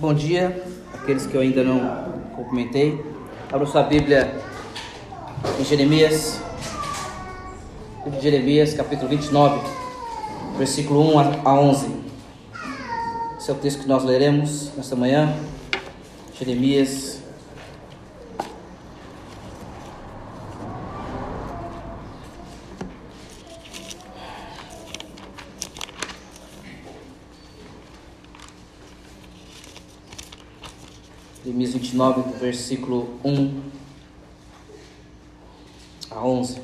Bom dia, aqueles que eu ainda não cumprimentei. Abra sua Bíblia em Jeremias, Jeremias, capítulo 29, versículo 1 a 11. Esse é o texto que nós leremos nesta manhã. Jeremias. Jeremias 29, do versículo 1 a 11.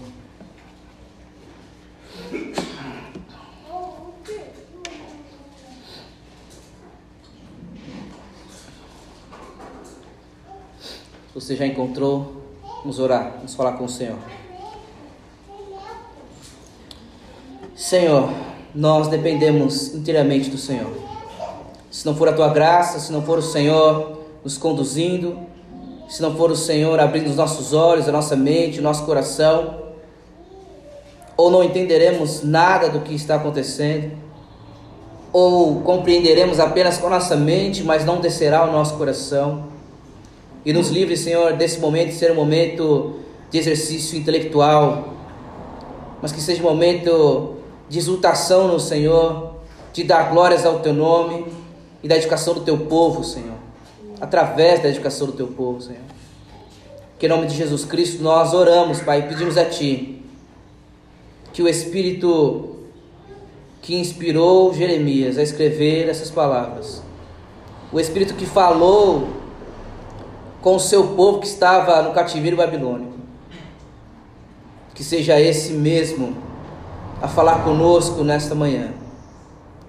Se você já encontrou, vamos orar, vamos falar com o Senhor. Senhor, nós dependemos inteiramente do Senhor. Se não for a tua graça, se não for o Senhor nos conduzindo, se não for o Senhor abrindo os nossos olhos, a nossa mente, o nosso coração, ou não entenderemos nada do que está acontecendo, ou compreenderemos apenas com a nossa mente, mas não descerá ao nosso coração. E nos livre, Senhor, desse momento ser um momento de exercício intelectual, mas que seja um momento de exultação no Senhor, de dar glórias ao Teu nome e da educação do Teu povo, Senhor. Através da educação do Teu povo, Senhor. Que em nome de Jesus Cristo nós oramos, Pai, e pedimos a Ti que o Espírito que inspirou Jeremias a escrever essas palavras, o Espírito que falou com o seu povo que estava no cativeiro babilônico. Que seja esse mesmo a falar conosco nesta manhã.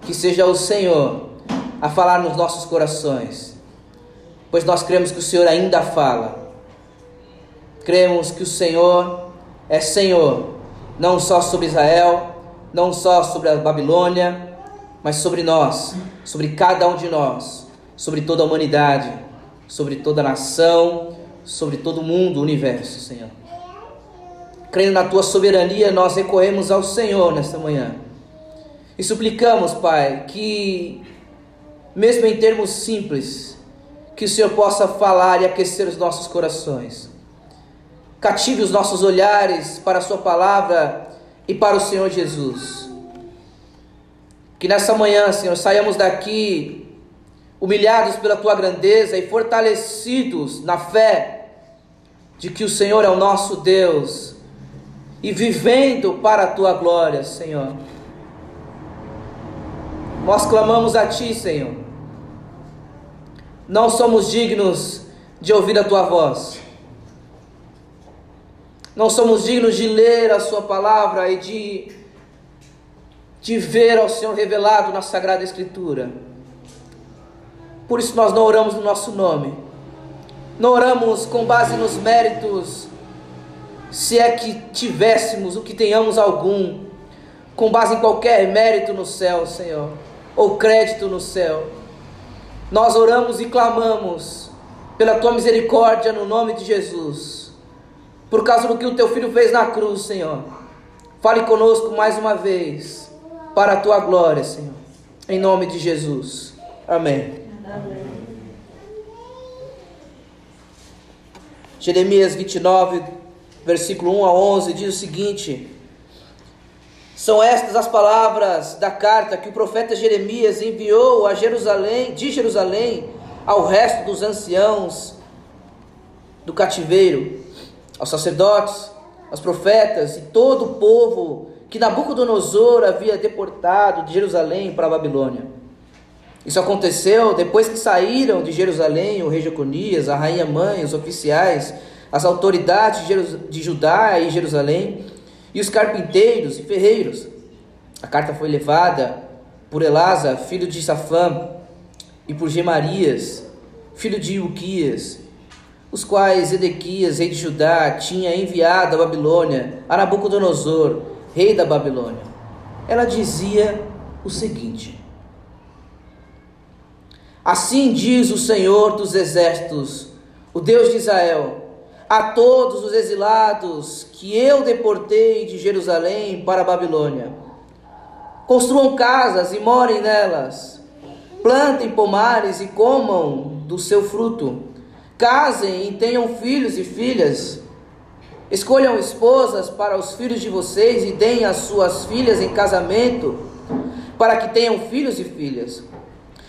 Que seja o Senhor a falar nos nossos corações, pois nós cremos que o Senhor ainda fala. Cremos que o Senhor é Senhor, não só sobre Israel, não só sobre a Babilônia, mas sobre nós, sobre cada um de nós, sobre toda a humanidade sobre toda a nação, sobre todo o mundo, o universo, Senhor. Crendo na tua soberania, nós recorremos ao Senhor nesta manhã. E suplicamos, Pai, que, mesmo em termos simples, que o Senhor possa falar e aquecer os nossos corações. Cative os nossos olhares para a Sua palavra e para o Senhor Jesus. Que nessa manhã, Senhor, saiamos daqui humilhados pela tua grandeza e fortalecidos na fé de que o Senhor é o nosso Deus e vivendo para a tua glória, Senhor. Nós clamamos a ti, Senhor. Não somos dignos de ouvir a tua voz. Não somos dignos de ler a sua palavra e de de ver ao Senhor revelado na sagrada escritura. Por isso nós não oramos no nosso nome. Não oramos com base nos méritos, se é que tivéssemos o que tenhamos algum, com base em qualquer mérito no céu, Senhor, ou crédito no céu. Nós oramos e clamamos pela tua misericórdia no nome de Jesus, por causa do que o teu filho fez na cruz, Senhor. Fale conosco mais uma vez, para a tua glória, Senhor, em nome de Jesus. Amém. Jeremias 29, versículo 1 a 11 diz o seguinte: São estas as palavras da carta que o profeta Jeremias enviou a Jerusalém, de Jerusalém, ao resto dos anciãos do cativeiro, aos sacerdotes, aos profetas e todo o povo que Nabucodonosor havia deportado de Jerusalém para a Babilônia. Isso aconteceu depois que saíram de Jerusalém o rei Jeconias, a rainha mãe, os oficiais, as autoridades de Judá e Jerusalém, e os carpinteiros e ferreiros. A carta foi levada por Elasa, filho de Safã, e por Gemarias, filho de Uquias, os quais Edequias, rei de Judá, tinha enviado à Babilônia a Nabucodonosor, rei da Babilônia. Ela dizia o seguinte: Assim diz o Senhor dos exércitos, o Deus de Israel, a todos os exilados que eu deportei de Jerusalém para a Babilônia. Construam casas e morem nelas, plantem pomares e comam do seu fruto. Casem e tenham filhos e filhas. Escolham esposas para os filhos de vocês e deem as suas filhas em casamento, para que tenham filhos e filhas.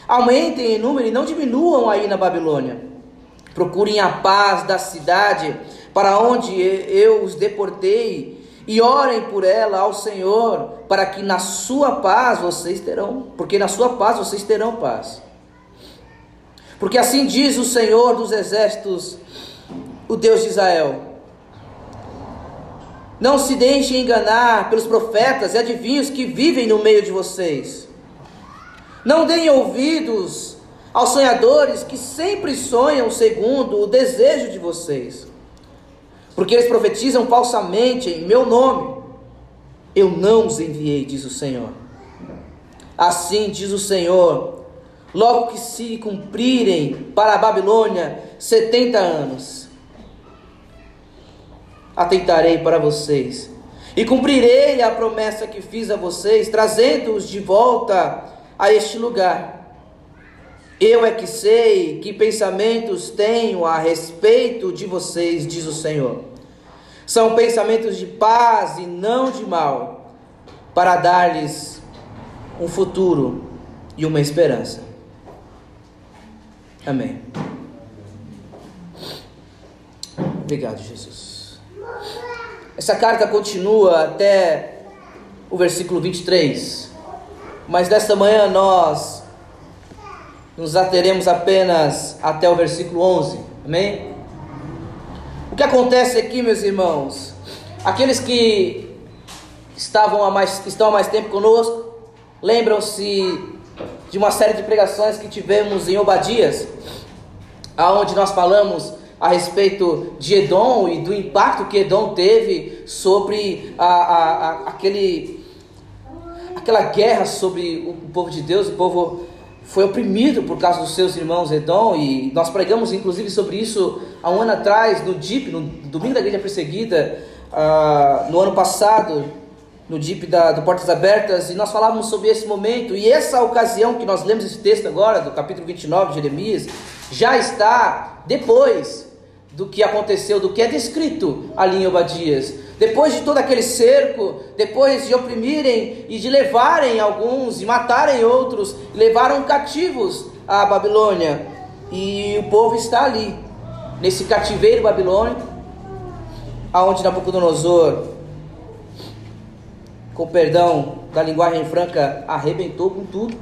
Aumentem em número e não diminuam aí na Babilônia. Procurem a paz da cidade para onde eu os deportei e orem por ela ao Senhor, para que na sua paz vocês terão, porque na sua paz vocês terão paz. Porque assim diz o Senhor dos exércitos, o Deus de Israel: Não se deixem enganar pelos profetas e adivinhos que vivem no meio de vocês. Não deem ouvidos aos sonhadores que sempre sonham segundo o desejo de vocês. Porque eles profetizam falsamente em meu nome. Eu não os enviei, diz o Senhor. Assim diz o Senhor logo que se cumprirem para a Babilônia setenta anos, atentarei para vocês e cumprirei a promessa que fiz a vocês, trazendo-os de volta a este lugar. Eu é que sei que pensamentos tenho a respeito de vocês, diz o Senhor. São pensamentos de paz e não de mal, para dar-lhes um futuro e uma esperança. Amém. Obrigado, Jesus. Essa carta continua até o versículo 23, mas desta manhã nós nos ateremos apenas até o versículo 11. Amém? O que acontece aqui, meus irmãos? Aqueles que estavam há mais, estão há mais tempo conosco, lembram-se de uma série de pregações que tivemos em Obadias aonde nós falamos a respeito de Edom e do impacto que Edom teve sobre a, a, a, aquele, aquela guerra sobre o povo de Deus. O povo foi oprimido por causa dos seus irmãos Edom e nós pregamos inclusive sobre isso há um ano atrás no DIP, no Domingo da Igreja Perseguida, uh, no ano passado, no DIP da, do Portas Abertas, e nós falávamos sobre esse momento e essa ocasião que nós lemos esse texto agora, do capítulo 29 de Jeremias, já está depois do que aconteceu, do que é descrito ali em Obadias. Depois de todo aquele cerco, depois de oprimirem e de levarem alguns e matarem outros, levaram cativos à Babilônia. E o povo está ali, nesse cativeiro babilônico, aonde Nabucodonosor, com perdão da linguagem franca, arrebentou com tudo,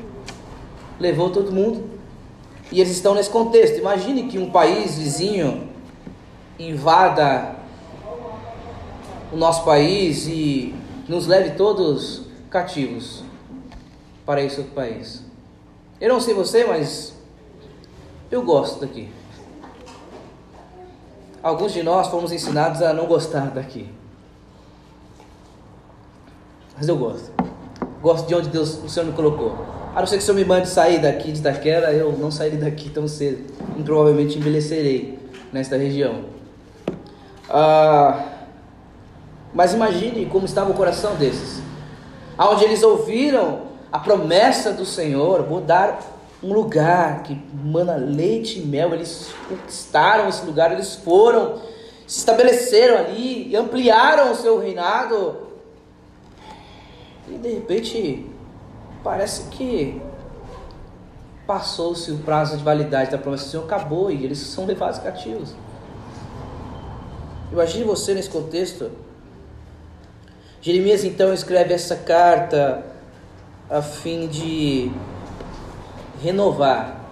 levou todo mundo e eles estão nesse contexto. Imagine que um país vizinho invada o nosso país e nos leve todos cativos para esse outro país. Eu não sei você, mas eu gosto daqui. Alguns de nós fomos ensinados a não gostar daqui. Mas eu gosto. Gosto de onde Deus, o Senhor me colocou. A não ser que o Senhor me mande sair daqui de Itaquera, eu não sairei daqui tão cedo. E provavelmente envelhecerei nesta região. Ah, mas imagine como estava o coração desses. Onde eles ouviram a promessa do Senhor, vou dar um lugar que mana leite e mel. Eles conquistaram esse lugar, eles foram, se estabeleceram ali e ampliaram o seu reinado. E de repente parece que passou-se o prazo de validade da promessa do Senhor, acabou e eles são levados cativos. Imagine você nesse contexto. Jeremias então escreve essa carta a fim de renovar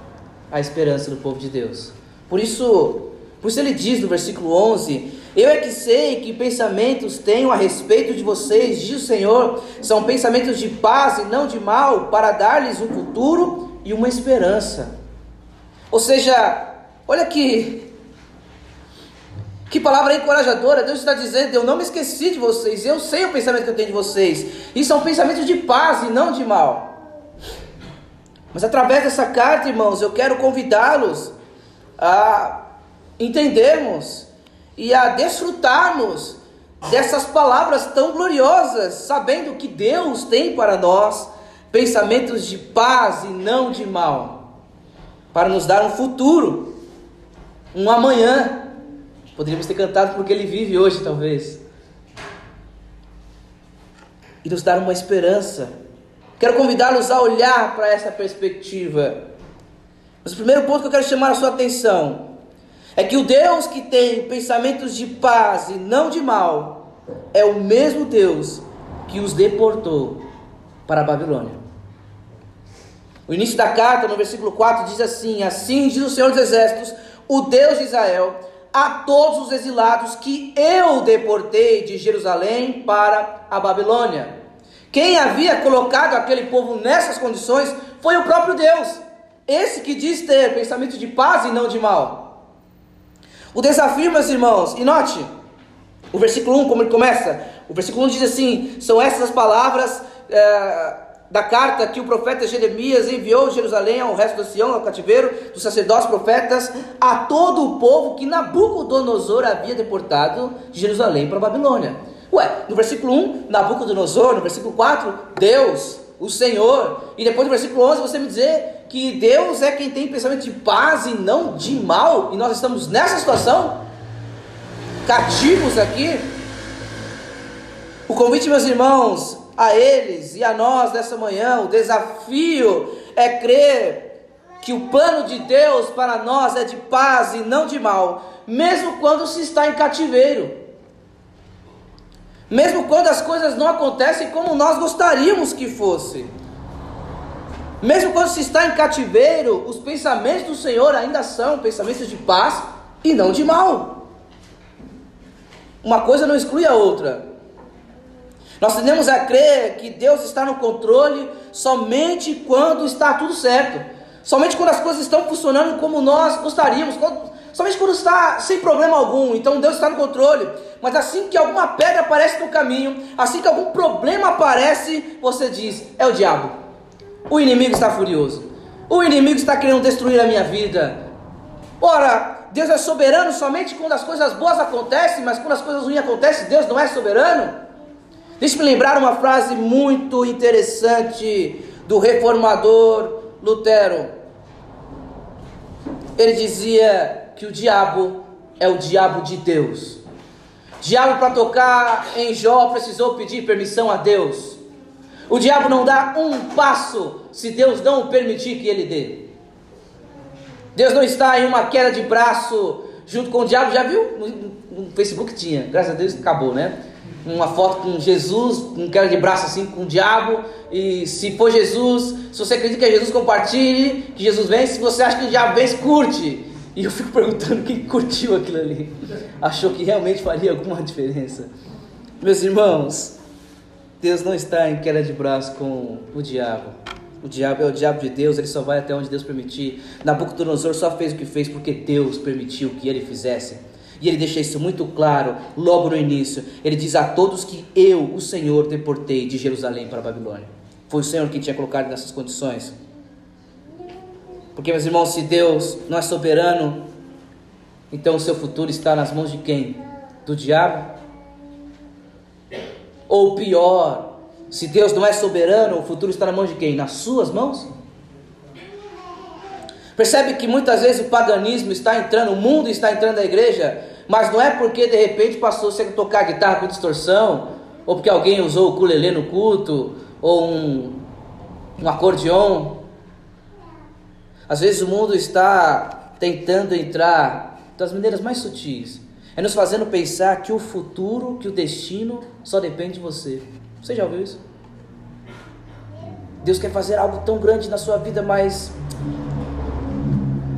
a esperança do povo de Deus. Por isso, por isso ele diz no versículo 11: eu é que sei que pensamentos tenho a respeito de vocês, diz o Senhor, são pensamentos de paz e não de mal, para dar-lhes um futuro e uma esperança. Ou seja, olha que que palavra encorajadora. Deus está dizendo: Eu não me esqueci de vocês, eu sei o pensamento que eu tenho de vocês. E são pensamentos de paz e não de mal. Mas através dessa carta, irmãos, eu quero convidá-los a entendermos e a desfrutarmos dessas palavras tão gloriosas, sabendo que Deus tem para nós pensamentos de paz e não de mal. para nos dar um futuro, um amanhã. Poderíamos ter cantado porque ele vive hoje, talvez. E nos dar uma esperança. Quero convidá-los a olhar para essa perspectiva. Mas o primeiro ponto que eu quero chamar a sua atenção é que o Deus que tem pensamentos de paz e não de mal é o mesmo Deus que os deportou para a Babilônia. O início da carta, no versículo 4, diz assim: Assim diz o Senhor dos Exércitos, o Deus de Israel, a todos os exilados que eu deportei de Jerusalém para a Babilônia. Quem havia colocado aquele povo nessas condições foi o próprio Deus, esse que diz ter pensamento de paz e não de mal. O desafio, meus irmãos, e note, o versículo 1, como ele começa, o versículo 1 diz assim: são essas as palavras. É, da carta que o profeta Jeremias enviou Jerusalém ao resto do Sião, ao cativeiro, dos sacerdotes profetas, a todo o povo que Nabucodonosor havia deportado de Jerusalém para a Babilônia. Ué, no versículo 1, Nabucodonosor, no versículo 4, Deus, o Senhor, e depois no versículo 11 você me dizer que Deus é quem tem pensamento de paz e não de mal, e nós estamos nessa situação, cativos aqui. O convite, meus irmãos, a eles e a nós nessa manhã, o desafio é crer que o plano de Deus para nós é de paz e não de mal, mesmo quando se está em cativeiro. Mesmo quando as coisas não acontecem como nós gostaríamos que fosse. Mesmo quando se está em cativeiro, os pensamentos do Senhor ainda são pensamentos de paz e não de mal. Uma coisa não exclui a outra. Nós tendemos a crer que Deus está no controle somente quando está tudo certo, somente quando as coisas estão funcionando como nós gostaríamos, somente quando está sem problema algum. Então Deus está no controle. Mas assim que alguma pedra aparece no caminho, assim que algum problema aparece, você diz: é o diabo. O inimigo está furioso. O inimigo está querendo destruir a minha vida. Ora, Deus é soberano somente quando as coisas boas acontecem, mas quando as coisas ruins acontecem, Deus não é soberano? Deixe-me lembrar uma frase muito interessante do reformador Lutero. Ele dizia que o diabo é o diabo de Deus. Diabo para tocar em Jó precisou pedir permissão a Deus. O diabo não dá um passo se Deus não permitir que ele dê. Deus não está em uma queda de braço junto com o diabo. Já viu? No Facebook tinha, graças a Deus acabou, né? Uma foto com Jesus, um cara de braço assim com o diabo. E se for Jesus, se você acredita que é Jesus, compartilhe, que Jesus vence. Se você acha que o diabo vence, curte. E eu fico perguntando quem curtiu aquilo ali. Achou que realmente faria alguma diferença. Meus irmãos, Deus não está em queda de braço com o diabo. O diabo é o diabo de Deus, ele só vai até onde Deus permitir. Nabucodonosor só fez o que fez porque Deus permitiu que ele fizesse. E ele deixa isso muito claro logo no início. Ele diz a todos que eu, o Senhor, deportei de Jerusalém para a Babilônia. Foi o Senhor que tinha colocado nessas condições. Porque, meus irmãos, se Deus não é soberano, então o seu futuro está nas mãos de quem? Do diabo? Ou pior, se Deus não é soberano, o futuro está nas mãos de quem? Nas suas mãos? Percebe que muitas vezes o paganismo está entrando, o mundo está entrando na igreja, mas não é porque de repente passou a tocar guitarra com distorção, ou porque alguém usou o culelê no culto, ou um, um acordeon. Às vezes o mundo está tentando entrar das maneiras mais sutis, é nos fazendo pensar que o futuro, que o destino só depende de você. Você já ouviu isso? Deus quer fazer algo tão grande na sua vida, mas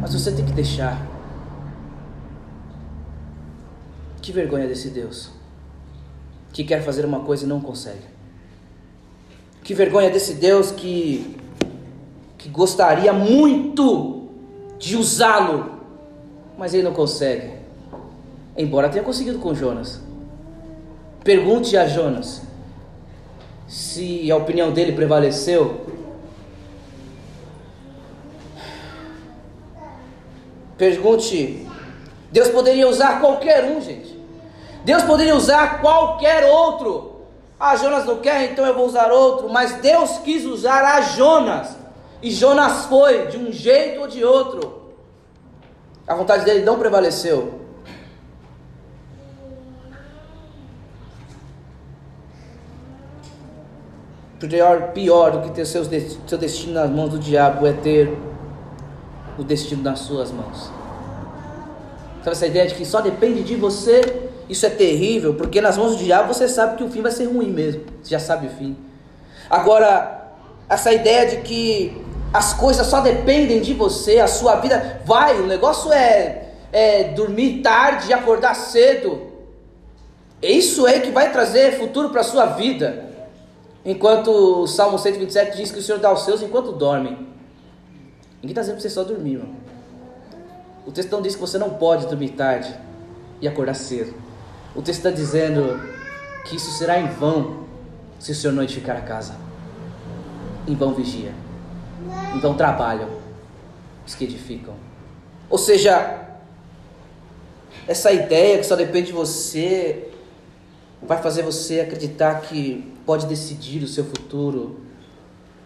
mas você tem que deixar. Que vergonha desse Deus que quer fazer uma coisa e não consegue. Que vergonha desse Deus que que gostaria muito de usá-lo, mas ele não consegue. Embora tenha conseguido com Jonas. Pergunte a Jonas se a opinião dele prevaleceu Pergunte. Deus poderia usar qualquer um, gente. Deus poderia usar qualquer outro. Ah, Jonas não quer, então eu vou usar outro. Mas Deus quis usar a Jonas. E Jonas foi, de um jeito ou de outro. A vontade dele não prevaleceu. Pior, pior do que ter seus, seu destino nas mãos do diabo é ter o destino nas suas mãos. Sabe essa ideia de que só depende de você? Isso é terrível, porque nas mãos do diabo você sabe que o fim vai ser ruim mesmo. Você já sabe o fim. Agora, essa ideia de que as coisas só dependem de você, a sua vida vai, o negócio é, é dormir tarde e acordar cedo. Isso é que vai trazer futuro para a sua vida. Enquanto o Salmo 127 diz que o Senhor dá os seus enquanto dorme. Ninguém está dizendo para você só dormir, irmão. O texto não diz que você não pode dormir tarde e acordar cedo. O texto está dizendo que isso será em vão se o Senhor não edificar a casa. Em vão vigia. Em vão trabalham os que edificam. Ou seja, essa ideia que só depende de você vai fazer você acreditar que pode decidir o seu futuro.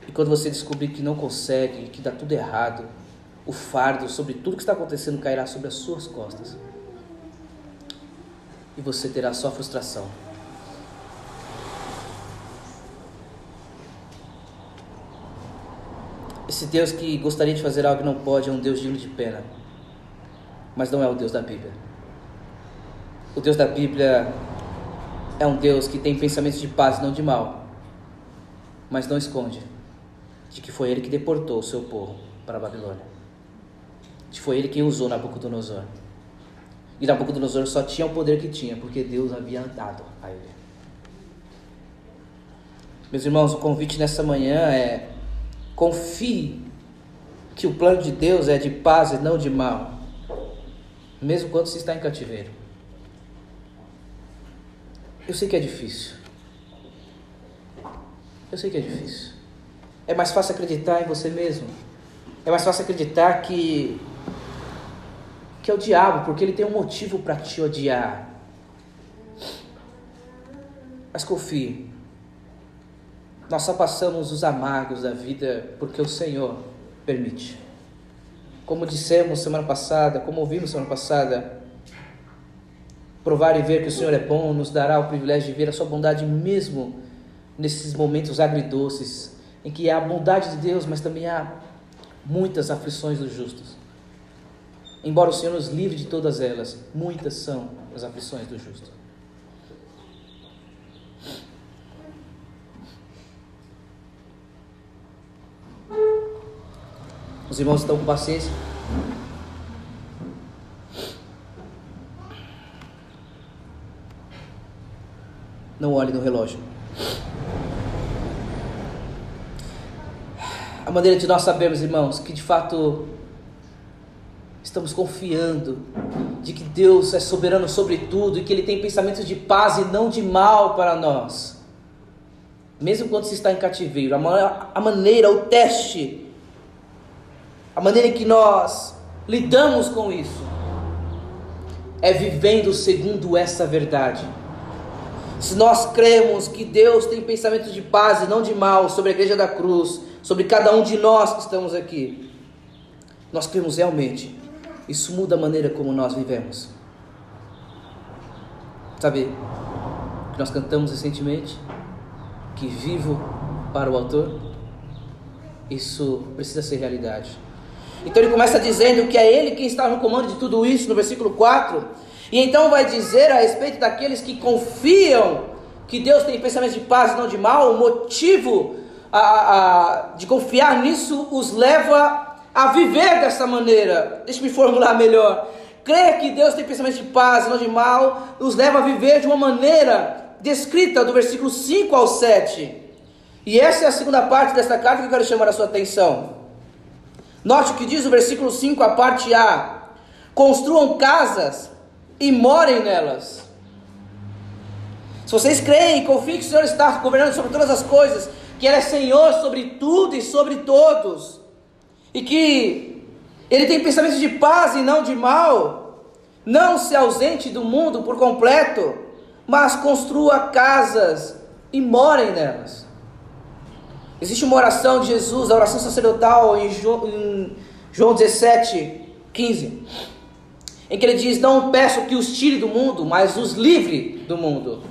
E quando você descobrir que não consegue, que dá tudo errado, o fardo sobre tudo que está acontecendo cairá sobre as suas costas. E você terá só frustração. Esse Deus que gostaria de fazer algo e não pode é um Deus digno de pena. Mas não é o Deus da Bíblia. O Deus da Bíblia é um Deus que tem pensamentos de paz e não de mal. Mas não esconde de que foi ele que deportou o seu povo para a Babilônia. De que foi ele quem usou Nabucodonosor. E Nabucodonosor só tinha o poder que tinha porque Deus havia dado a ele. Meus irmãos, o convite nessa manhã é Confie que o plano de Deus é de paz e não de mal, mesmo quando se está em cativeiro. Eu sei que é difícil. Eu sei que é difícil. É mais fácil acreditar em você mesmo. É mais fácil acreditar que é o diabo, porque ele tem um motivo para te odiar. Mas confie. Nós só passamos os amargos da vida porque o Senhor permite. Como dissemos semana passada, como ouvimos semana passada, provar e ver que o Senhor é bom nos dará o privilégio de ver a sua bondade mesmo nesses momentos agridoces, em que há a bondade de Deus, mas também há muitas aflições dos justos. Embora o Senhor nos livre de todas elas, muitas são as aflições do justo. Os irmãos estão com paciência? Não olhe no relógio. A maneira de nós sabermos, irmãos, que de fato estamos confiando de que Deus é soberano sobre tudo e que Ele tem pensamentos de paz e não de mal para nós. Mesmo quando se está em cativeiro, a maneira, o teste a maneira em que nós lidamos com isso é vivendo segundo essa verdade. Se nós cremos que Deus tem pensamentos de paz e não de mal sobre a igreja da cruz, sobre cada um de nós que estamos aqui, nós cremos realmente. Isso muda a maneira como nós vivemos. Sabe, que nós cantamos recentemente, que vivo para o autor, isso precisa ser realidade. Então ele começa dizendo que é ele quem está no comando de tudo isso, no versículo 4. E então vai dizer a respeito daqueles que confiam que Deus tem pensamentos de paz e não de mal, o motivo a, a, de confiar nisso os leva a viver dessa maneira. Deixa-me formular melhor. Crer que Deus tem pensamentos de paz e não de mal, os leva a viver de uma maneira descrita do versículo 5 ao 7. E essa é a segunda parte desta carta que eu quero chamar a sua atenção. Note o que diz o versículo 5, a parte A: Construam casas e morem nelas. Se vocês creem e confiem que o Senhor está governando sobre todas as coisas, que Ele é Senhor sobre tudo e sobre todos, e que Ele tem pensamentos de paz e não de mal, não se ausente do mundo por completo, mas construa casas e morem nelas. Existe uma oração de Jesus, a oração sacerdotal em João 17, 15, em que ele diz: Não peço que os tire do mundo, mas os livre do mundo.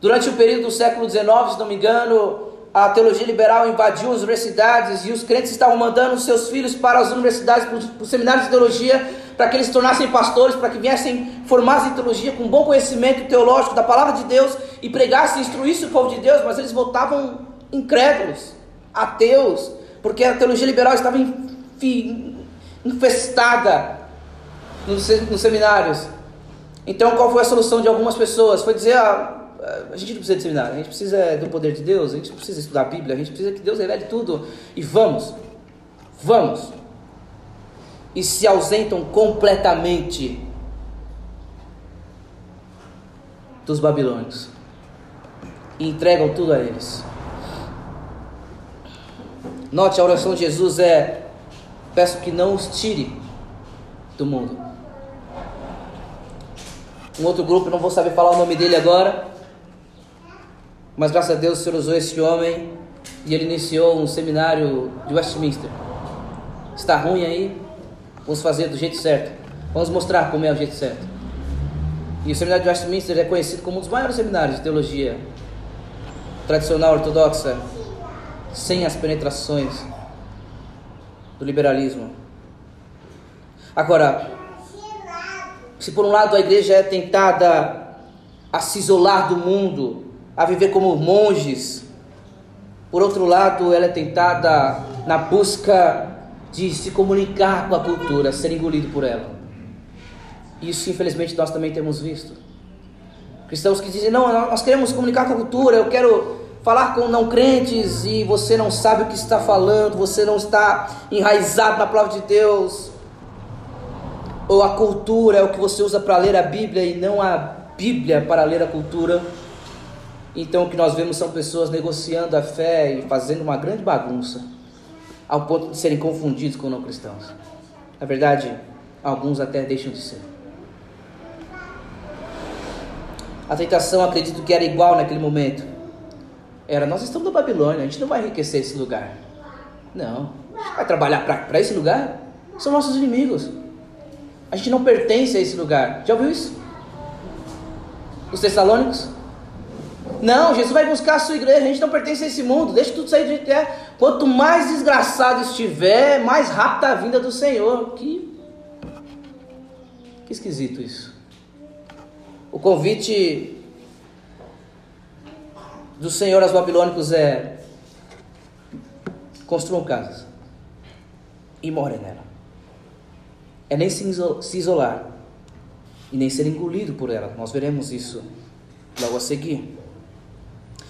Durante o período do século XIX, se não me engano, a teologia liberal invadiu as universidades e os crentes estavam mandando seus filhos para as universidades, para os seminários de teologia, para que eles se tornassem pastores, para que viessem formados em teologia com bom conhecimento teológico da palavra de Deus e pregassem, instruíssem o povo de Deus, mas eles voltavam incrédulos, ateus, porque a teologia liberal estava infestada nos seminários. Então, qual foi a solução de algumas pessoas? Foi dizer: ah, a gente não precisa de seminário, a gente precisa do poder de Deus, a gente precisa estudar a Bíblia, a gente precisa que Deus revele tudo. E vamos, vamos. E se ausentam completamente dos babilônicos e entregam tudo a eles. Note, a oração de Jesus é: peço que não os tire do mundo. Um outro grupo, não vou saber falar o nome dele agora, mas graças a Deus o Senhor usou esse homem e ele iniciou um seminário de Westminster. Está ruim aí? Vamos fazer do jeito certo. Vamos mostrar como é o jeito certo. E o seminário de Westminster é conhecido como um dos maiores seminários de teologia tradicional ortodoxa sem as penetrações do liberalismo. Agora, se por um lado a igreja é tentada a se isolar do mundo, a viver como monges, por outro lado, ela é tentada na busca de se comunicar com a cultura, ser engolido por ela. Isso, infelizmente, nós também temos visto. Cristãos que dizem: não, nós queremos comunicar com a cultura, eu quero falar com não crentes e você não sabe o que está falando, você não está enraizado na palavra de Deus, ou a cultura é o que você usa para ler a Bíblia e não a Bíblia para ler a cultura. Então o que nós vemos são pessoas negociando a fé e fazendo uma grande bagunça, ao ponto de serem confundidos com não cristãos. Na verdade, alguns até deixam de ser. A tentação, acredito que era igual naquele momento era: nós estamos na Babilônia, a gente não vai enriquecer esse lugar. Não. Vai trabalhar para esse lugar? São nossos inimigos. A gente não pertence a esse lugar. Já ouviu isso? Os Tessalônicos? Não, Jesus vai buscar a sua igreja. A gente não pertence a esse mundo. Deixa tudo sair do jeito que é. Quanto mais desgraçado estiver, mais rápido a vinda do Senhor. Que, que esquisito isso. O convite do Senhor aos babilônicos é: construam casas e morem nela. É nem se isolar e nem ser engolido por ela. Nós veremos isso logo a seguir.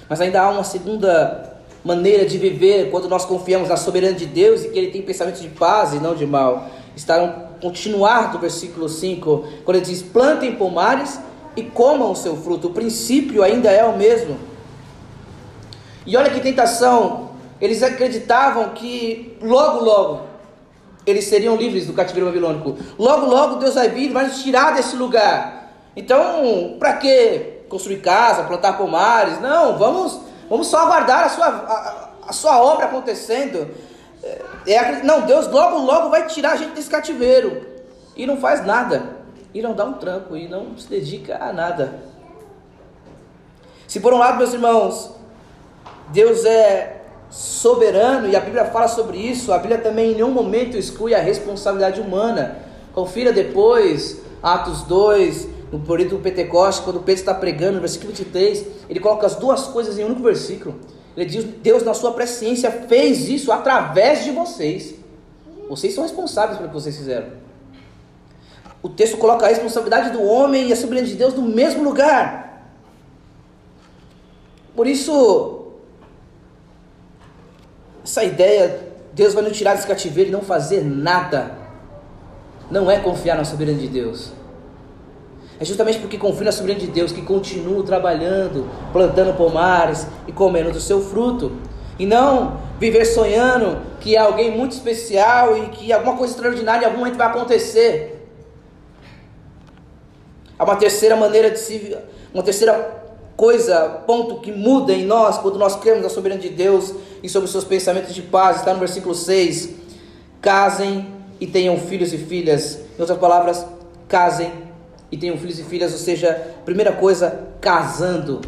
Mas ainda há uma segunda maneira de viver quando nós confiamos na soberania de Deus e que Ele tem pensamentos de paz e não de mal. Está no continuar do versículo 5, quando ele diz: plantem pomares e comam o seu fruto. O princípio ainda é o mesmo. E olha que tentação, eles acreditavam que logo, logo, eles seriam livres do cativeiro babilônico. Logo, logo Deus vai vir e vai nos tirar desse lugar. Então, para que construir casa, plantar pomares? Não, vamos, vamos só aguardar a sua, a, a sua obra acontecendo. É, é, não, Deus logo, logo vai tirar a gente desse cativeiro. E não faz nada. E não dá um trampo. E não se dedica a nada. Se por um lado, meus irmãos, Deus é soberano e a Bíblia fala sobre isso. A Bíblia também em nenhum momento exclui a responsabilidade humana. Confira depois, Atos 2, no período do Pentecostes, quando Pedro está pregando, no versículo 23, ele coloca as duas coisas em um único versículo. Ele diz: Deus, na sua presciência, fez isso através de vocês. Vocês são responsáveis pelo que vocês fizeram. O texto coloca a responsabilidade do homem e a soberania de Deus no mesmo lugar. Por isso, essa ideia, Deus vai nos tirar desse cativeiro e não fazer nada, não é confiar na soberania de Deus. É justamente porque confio na soberania de Deus que continuo trabalhando, plantando pomares e comendo do seu fruto. E não viver sonhando que é alguém muito especial e que alguma coisa extraordinária em algum momento vai acontecer. Há uma terceira maneira de se. Uma terceira coisa, ponto que muda em nós quando nós cremos na soberania de Deus e sobre os seus pensamentos de paz, está no versículo 6. Casem e tenham filhos e filhas. Em outras palavras, casem e tenham filhos e filhas, ou seja, primeira coisa, casando.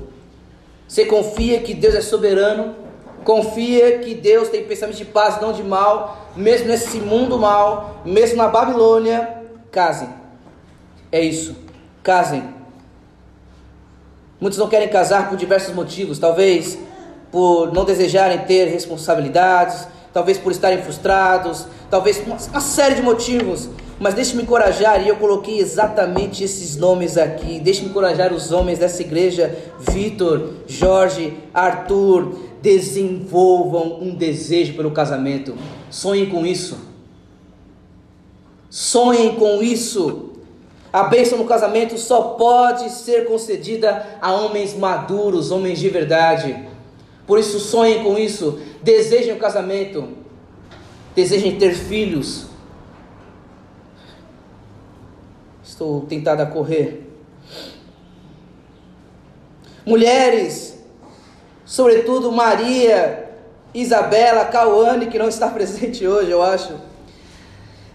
Você confia que Deus é soberano, confia que Deus tem pensamentos de paz, não de mal, mesmo nesse mundo mal, mesmo na Babilônia, casem. É isso, casem. Muitos não querem casar por diversos motivos, talvez por não desejarem ter responsabilidades, talvez por estarem frustrados, talvez por uma série de motivos. Mas deixe-me encorajar, e eu coloquei exatamente esses nomes aqui. Deixe-me encorajar os homens dessa igreja: Vitor, Jorge, Arthur. Desenvolvam um desejo pelo casamento. Sonhem com isso. Sonhem com isso. A bênção no casamento só pode ser concedida a homens maduros, homens de verdade. Por isso, sonhem com isso, desejem o casamento, desejem ter filhos. Estou tentada a correr. Mulheres, sobretudo Maria, Isabela, Cauane, que não está presente hoje, eu acho.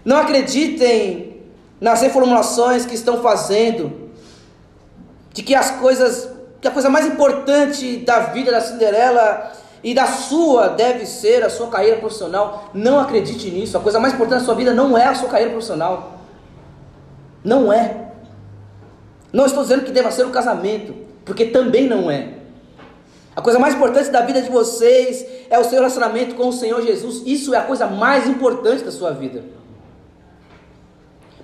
Não acreditem nas reformulações que estão fazendo, de que as coisas, que a coisa mais importante da vida da Cinderela e da sua deve ser a sua carreira profissional. Não acredite nisso. A coisa mais importante da sua vida não é a sua carreira profissional. Não é. Não estou dizendo que deva ser o casamento, porque também não é. A coisa mais importante da vida de vocês é o seu relacionamento com o Senhor Jesus. Isso é a coisa mais importante da sua vida.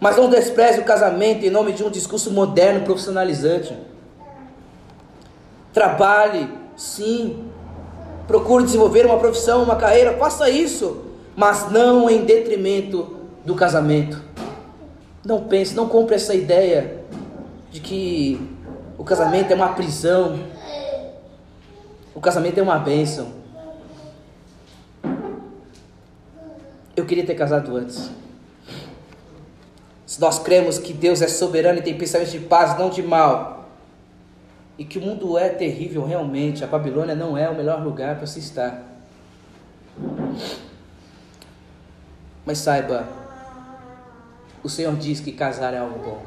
Mas não despreze o casamento em nome de um discurso moderno, profissionalizante. Trabalhe, sim. Procure desenvolver uma profissão, uma carreira, faça isso, mas não em detrimento do casamento. Não pense, não compre essa ideia de que o casamento é uma prisão. O casamento é uma bênção. Eu queria ter casado antes. Se nós cremos que Deus é soberano e tem pensamentos de paz, não de mal, e que o mundo é terrível realmente, a Babilônia não é o melhor lugar para se estar. Mas saiba, o Senhor diz que casar é algo bom.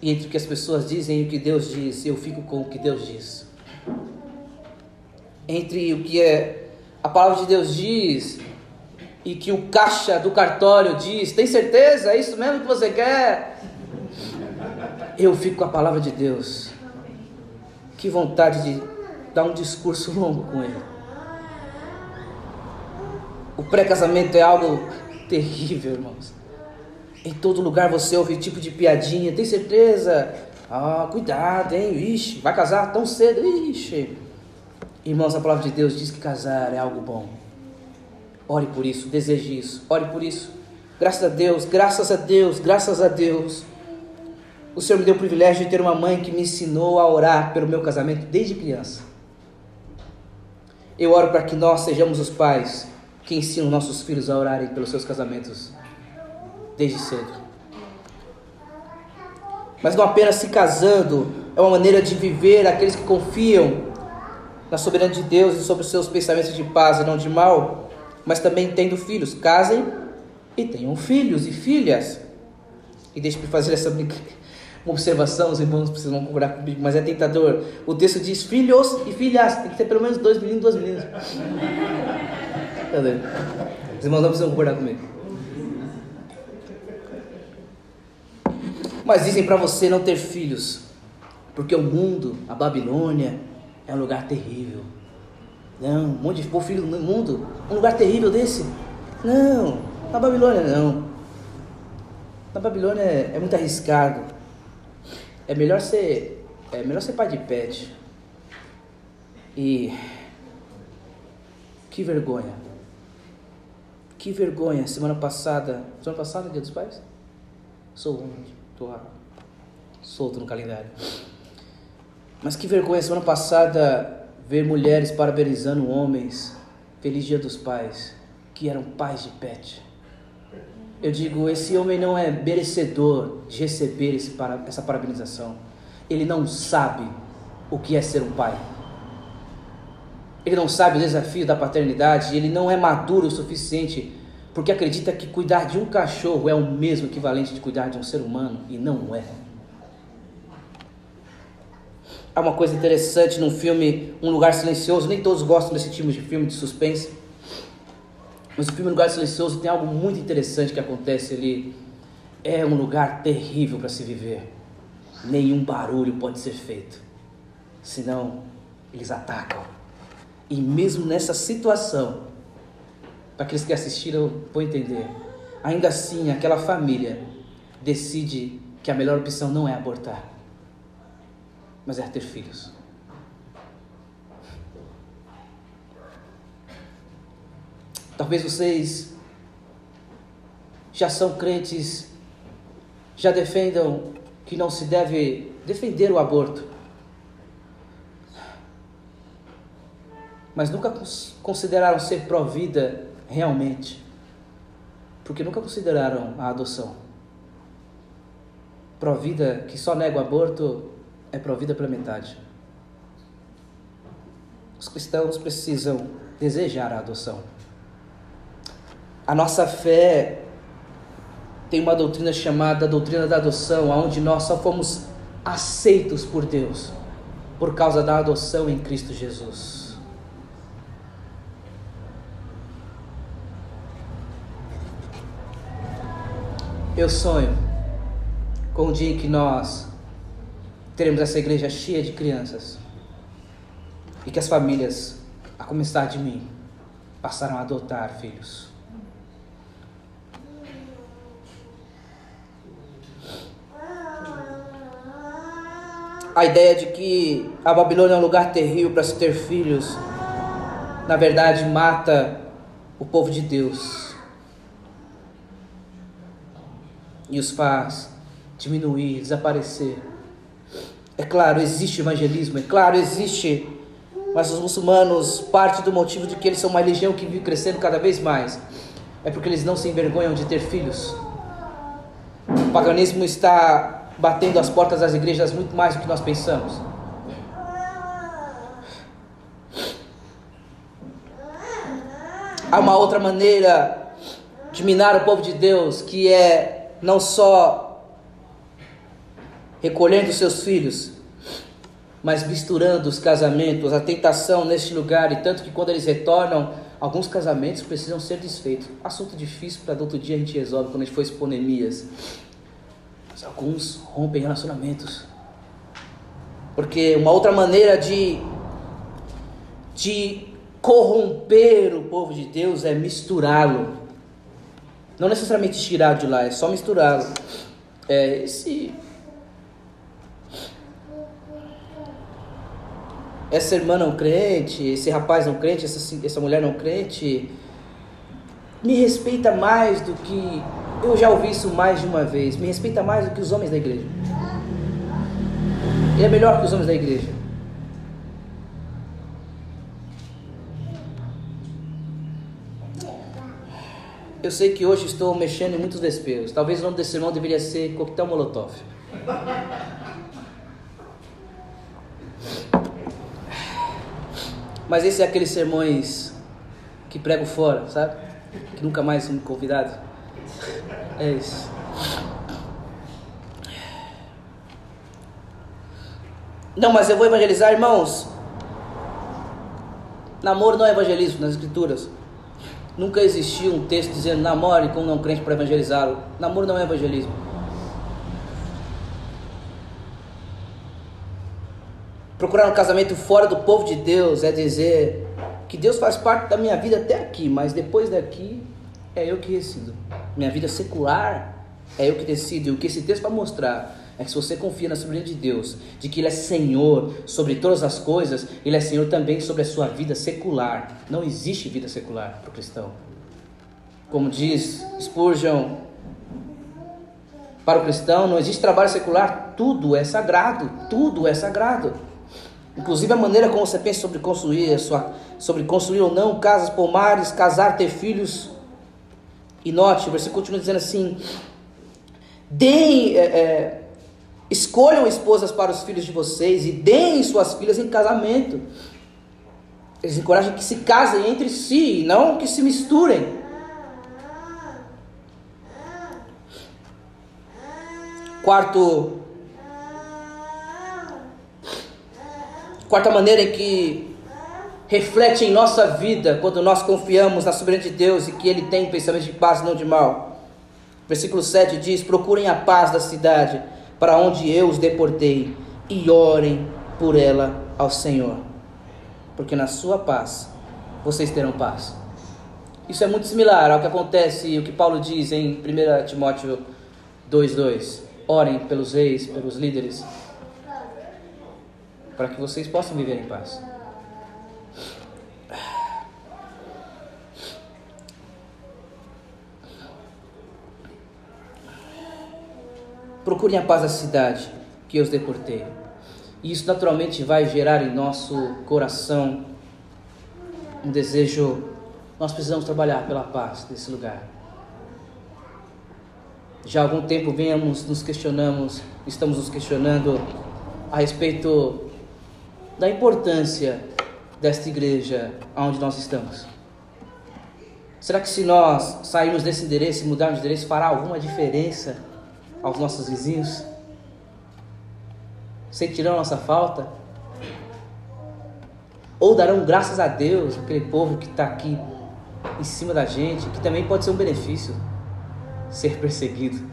E entre o que as pessoas dizem e o que Deus diz, eu fico com o que Deus diz. Entre o que é a palavra de Deus diz e que o caixa do cartório diz: Tem certeza? É isso mesmo que você quer? Eu fico com a palavra de Deus. Que vontade de dar um discurso longo com ele. O pré-casamento é algo terrível, irmãos. Em todo lugar você ouve tipo de piadinha. Tem certeza? Ah, cuidado, hein? Ixi, vai casar tão cedo? Ixi. Irmãos, a palavra de Deus diz que casar é algo bom. Ore por isso, deseje isso, ore por isso. Graças a Deus, graças a Deus, graças a Deus. O Senhor me deu o privilégio de ter uma mãe que me ensinou a orar pelo meu casamento desde criança. Eu oro para que nós sejamos os pais que ensinam nossos filhos a orarem pelos seus casamentos desde cedo. Mas não apenas se casando é uma maneira de viver aqueles que confiam na soberania de Deus e sobre os seus pensamentos de paz e não de mal mas também tendo filhos. Casem e tenham filhos e filhas. E deixe-me fazer essa uma observação, os irmãos precisam concordar comigo, mas é tentador. O texto diz filhos e filhas, tem que ter pelo menos dois meninos e duas meninas. Os irmãos não precisam concordar comigo. Mas dizem para você não ter filhos, porque o mundo, a Babilônia, é um lugar terrível. Não, um monte de povo filho no mundo. Um lugar terrível desse. Não, na Babilônia não. Na Babilônia é, é muito arriscado. É melhor ser. É melhor ser pai de pet. E. Que vergonha. Que vergonha. Semana passada. Semana passada, dia dos pais? Sou onde? Tô solto no calendário. Mas que vergonha. Semana passada ver mulheres parabenizando homens, feliz dia dos pais, que eram pais de pet. Eu digo, esse homem não é merecedor de receber esse, essa parabenização. Ele não sabe o que é ser um pai. Ele não sabe o desafio da paternidade, ele não é maduro o suficiente porque acredita que cuidar de um cachorro é o mesmo equivalente de cuidar de um ser humano e não é. Há uma coisa interessante num filme Um Lugar Silencioso, nem todos gostam desse tipo de filme de suspense. Mas o filme Um Lugar Silencioso tem algo muito interessante que acontece ali. É um lugar terrível para se viver. Nenhum barulho pode ser feito, senão eles atacam. E mesmo nessa situação, para aqueles que assistiram vão entender, ainda assim aquela família decide que a melhor opção não é abortar, mas é ter filhos. Talvez vocês já são crentes, já defendam que não se deve defender o aborto. Mas nunca consideraram ser pró-vida realmente. Porque nunca consideraram a adoção. Pró-vida que só nega o aborto é pró-vida pela metade. Os cristãos precisam desejar a adoção. A nossa fé tem uma doutrina chamada doutrina da adoção, onde nós só fomos aceitos por Deus por causa da adoção em Cristo Jesus. Eu sonho com o dia em que nós teremos essa igreja cheia de crianças e que as famílias, a começar de mim, passaram a adotar filhos. a ideia de que a Babilônia é um lugar terrível para se ter filhos, na verdade mata o povo de Deus e os faz diminuir, desaparecer. É claro, existe evangelismo, é claro, existe, mas os muçulmanos, parte do motivo de que eles são uma religião que vive crescendo cada vez mais, é porque eles não se envergonham de ter filhos. O paganismo está batendo as portas das igrejas muito mais do que nós pensamos. Há uma outra maneira de minar o povo de Deus, que é não só recolhendo seus filhos, mas misturando os casamentos, a tentação neste lugar, e tanto que quando eles retornam, alguns casamentos precisam ser desfeitos. Assunto difícil para outro dia a gente resolve quando a gente for expor Neemias. Alguns rompem relacionamentos. Porque uma outra maneira de, de corromper o povo de Deus é misturá-lo. Não necessariamente tirar de lá, é só misturá-lo. É, esse, essa irmã não crente, esse rapaz não crente, essa, essa mulher não crente, me respeita mais do que eu já ouvi isso mais de uma vez. Me respeita mais do que os homens da igreja. Ele é melhor que os homens da igreja. Eu sei que hoje estou mexendo em muitos desesperos. Talvez o nome desse irmão deveria ser Coquetel Molotov. Mas esse é aqueles sermões que prego fora, sabe? Que nunca mais são convidados. É isso. Não, mas eu vou evangelizar, irmãos. Namoro não é evangelismo nas escrituras. Nunca existiu um texto dizendo namore com um não crente para evangelizá-lo. Namoro não é evangelismo. Procurar um casamento fora do povo de Deus é dizer que Deus faz parte da minha vida até aqui, mas depois daqui é eu que decido. Minha vida secular é eu que decido. E o que esse texto vai mostrar é que se você confia na soberania de Deus, de que Ele é Senhor sobre todas as coisas, Ele é Senhor também sobre a sua vida secular. Não existe vida secular para o cristão. Como diz Spurgeon, para o cristão não existe trabalho secular, tudo é sagrado, tudo é sagrado. Inclusive a maneira como você pensa sobre construir, sua, sobre construir ou não casas, pomares, casar, ter filhos, e note, o versículo continua dizendo assim: deem, é, é, Escolham esposas para os filhos de vocês e deem suas filhas em casamento. Eles encorajam que se casem entre si, não que se misturem. Quarto, quarta maneira em que reflete em nossa vida quando nós confiamos na soberania de Deus e que Ele tem pensamentos de paz, não de mal. Versículo 7 diz: Procurem a paz da cidade para onde eu os deportei, e orem por ela ao Senhor, porque na sua paz vocês terão paz. Isso é muito similar ao que acontece, o que Paulo diz em 1 Timóteo 2,2. Orem pelos reis, pelos líderes, para que vocês possam viver em paz. Procurem a paz da cidade que os deportei. E isso naturalmente vai gerar em nosso coração um desejo. Nós precisamos trabalhar pela paz desse lugar. Já há algum tempo vemos, nos questionamos, estamos nos questionando a respeito da importância desta igreja onde nós estamos. Será que se nós sairmos desse endereço e mudarmos de endereço fará alguma diferença? Aos nossos vizinhos? Sentirão nossa falta? Ou darão graças a Deus, aquele povo que está aqui em cima da gente, que também pode ser um benefício ser perseguido.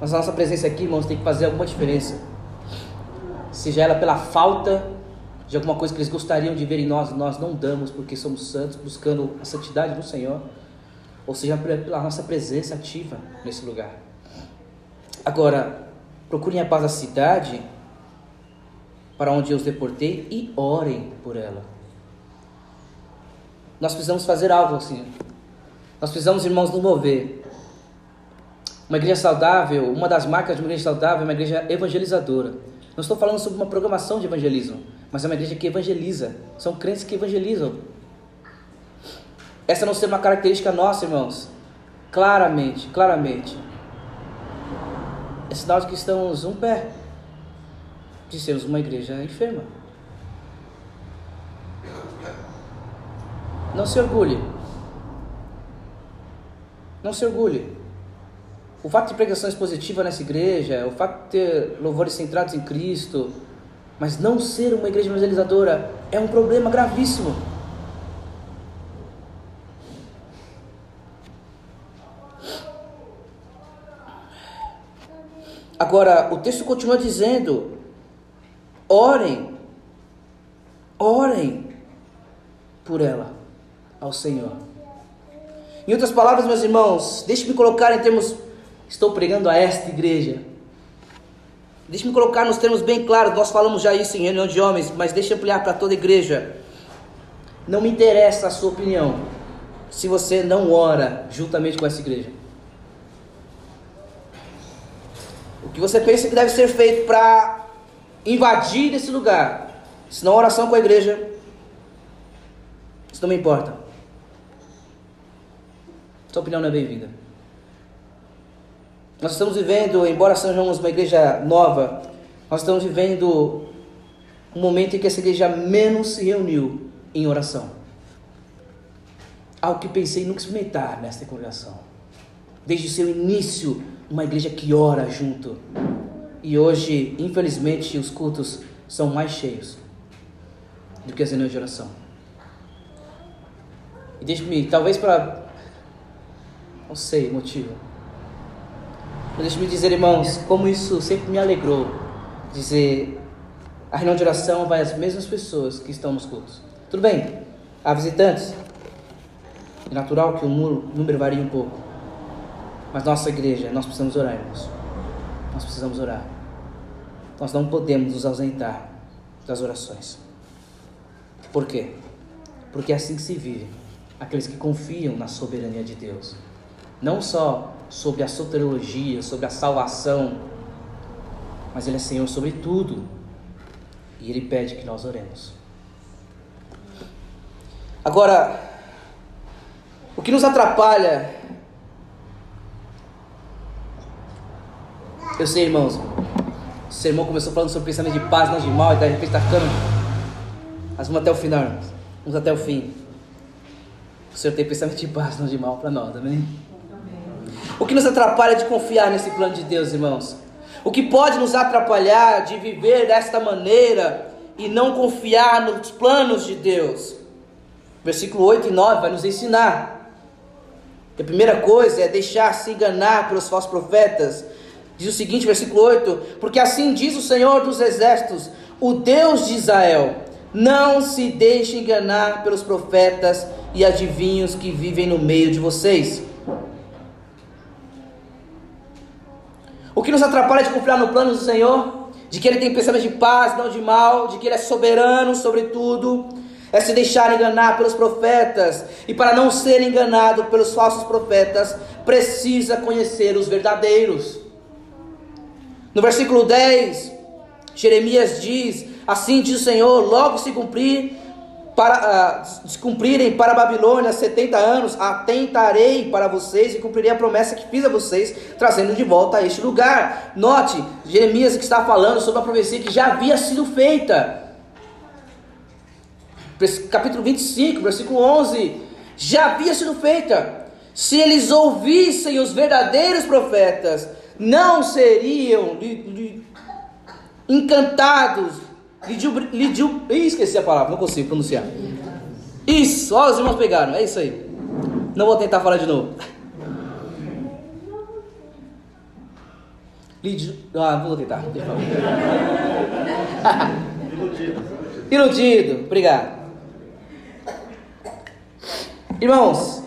Mas a nossa presença aqui, irmãos, tem que fazer alguma diferença. Seja ela pela falta de alguma coisa que eles gostariam de ver em nós, nós não damos porque somos santos, buscando a santidade do Senhor ou seja, pela nossa presença ativa nesse lugar. Agora, procurem a paz da cidade para onde eu os deportei e orem por ela. Nós precisamos fazer algo assim. Nós precisamos, irmãos, nos mover. Uma igreja saudável, uma das marcas de uma igreja saudável é uma igreja evangelizadora. Não estou falando sobre uma programação de evangelismo, mas é uma igreja que evangeliza. São crentes que evangelizam. Essa não ser uma característica nossa, irmãos. Claramente, claramente. É sinal de que estamos um pé de sermos uma igreja enferma. Não se orgulhe. Não se orgulhe. O fato de pregação expositiva nessa igreja, o fato de ter louvores centrados em Cristo, mas não ser uma igreja evangelizadora é um problema gravíssimo. Agora, o texto continua dizendo: orem, orem por ela ao Senhor. Em outras palavras, meus irmãos, deixe-me colocar em termos. Estou pregando a esta igreja. Deixe-me colocar nos termos bem claros. Nós falamos já isso em reunião de homens, mas deixe ampliar para toda a igreja. Não me interessa a sua opinião se você não ora juntamente com essa igreja. O que você pensa que deve ser feito para invadir esse lugar, se não oração com a igreja, isso não me importa. Sua opinião não é bem-vinda. Nós estamos vivendo, embora sejamos uma igreja nova, nós estamos vivendo um momento em que essa igreja menos se reuniu em oração. Algo que pensei nunca experimentar nesta congregação. Desde seu início uma igreja que ora junto. E hoje, infelizmente, os cultos são mais cheios do que as reuniões de oração. E deixe-me, talvez para. Não sei o motivo. Mas deixe-me dizer, irmãos, como isso sempre me alegrou. Dizer, a reunião de oração vai às mesmas pessoas que estão nos cultos. Tudo bem, há visitantes. É natural que o número varie um pouco. Mas nossa igreja, nós precisamos orar, irmãos. Nós precisamos orar. Nós não podemos nos ausentar das orações. Por quê? Porque é assim que se vive. Aqueles que confiam na soberania de Deus. Não só sobre a soteriologia, sobre a salvação, mas Ele é Senhor sobre tudo. E Ele pede que nós oremos. Agora, o que nos atrapalha Eu sei, irmãos. O sermão começou falando sobre pensamento de paz, não de mal, e de repente está ficando. Mas vamos até o final, irmãos. Vamos até o fim. O Senhor tem pensamento de paz, não de mal para nós, amém? O que nos atrapalha de confiar nesse plano de Deus, irmãos? O que pode nos atrapalhar de viver desta maneira e não confiar nos planos de Deus? Versículo 8 e 9 vai nos ensinar. A primeira coisa é deixar-se enganar pelos falsos profetas. Diz o seguinte, versículo 8: Porque assim diz o Senhor dos Exércitos, o Deus de Israel: Não se deixe enganar pelos profetas e adivinhos que vivem no meio de vocês. O que nos atrapalha de confiar no plano do Senhor? De que Ele tem pensamento de paz, não de mal, de que Ele é soberano sobre tudo, é se deixar enganar pelos profetas, e para não ser enganado pelos falsos profetas, precisa conhecer os verdadeiros. No versículo 10, Jeremias diz: Assim diz o Senhor, logo se cumprir para uh, se cumprirem para a Babilônia 70 anos, atentarei para vocês e cumprirei a promessa que fiz a vocês, trazendo de volta a este lugar. Note, Jeremias que está falando sobre a profecia que já havia sido feita. Capítulo 25, versículo 11, já havia sido feita. Se eles ouvissem os verdadeiros profetas, não seriam li, li, encantados lidiu, Ih, esqueci a palavra, não consigo pronunciar. Isso, ó, os irmãos pegaram, é isso aí. Não vou tentar falar de novo. Lidiu, ah, vou tentar. Iludido, obrigado. Irmãos,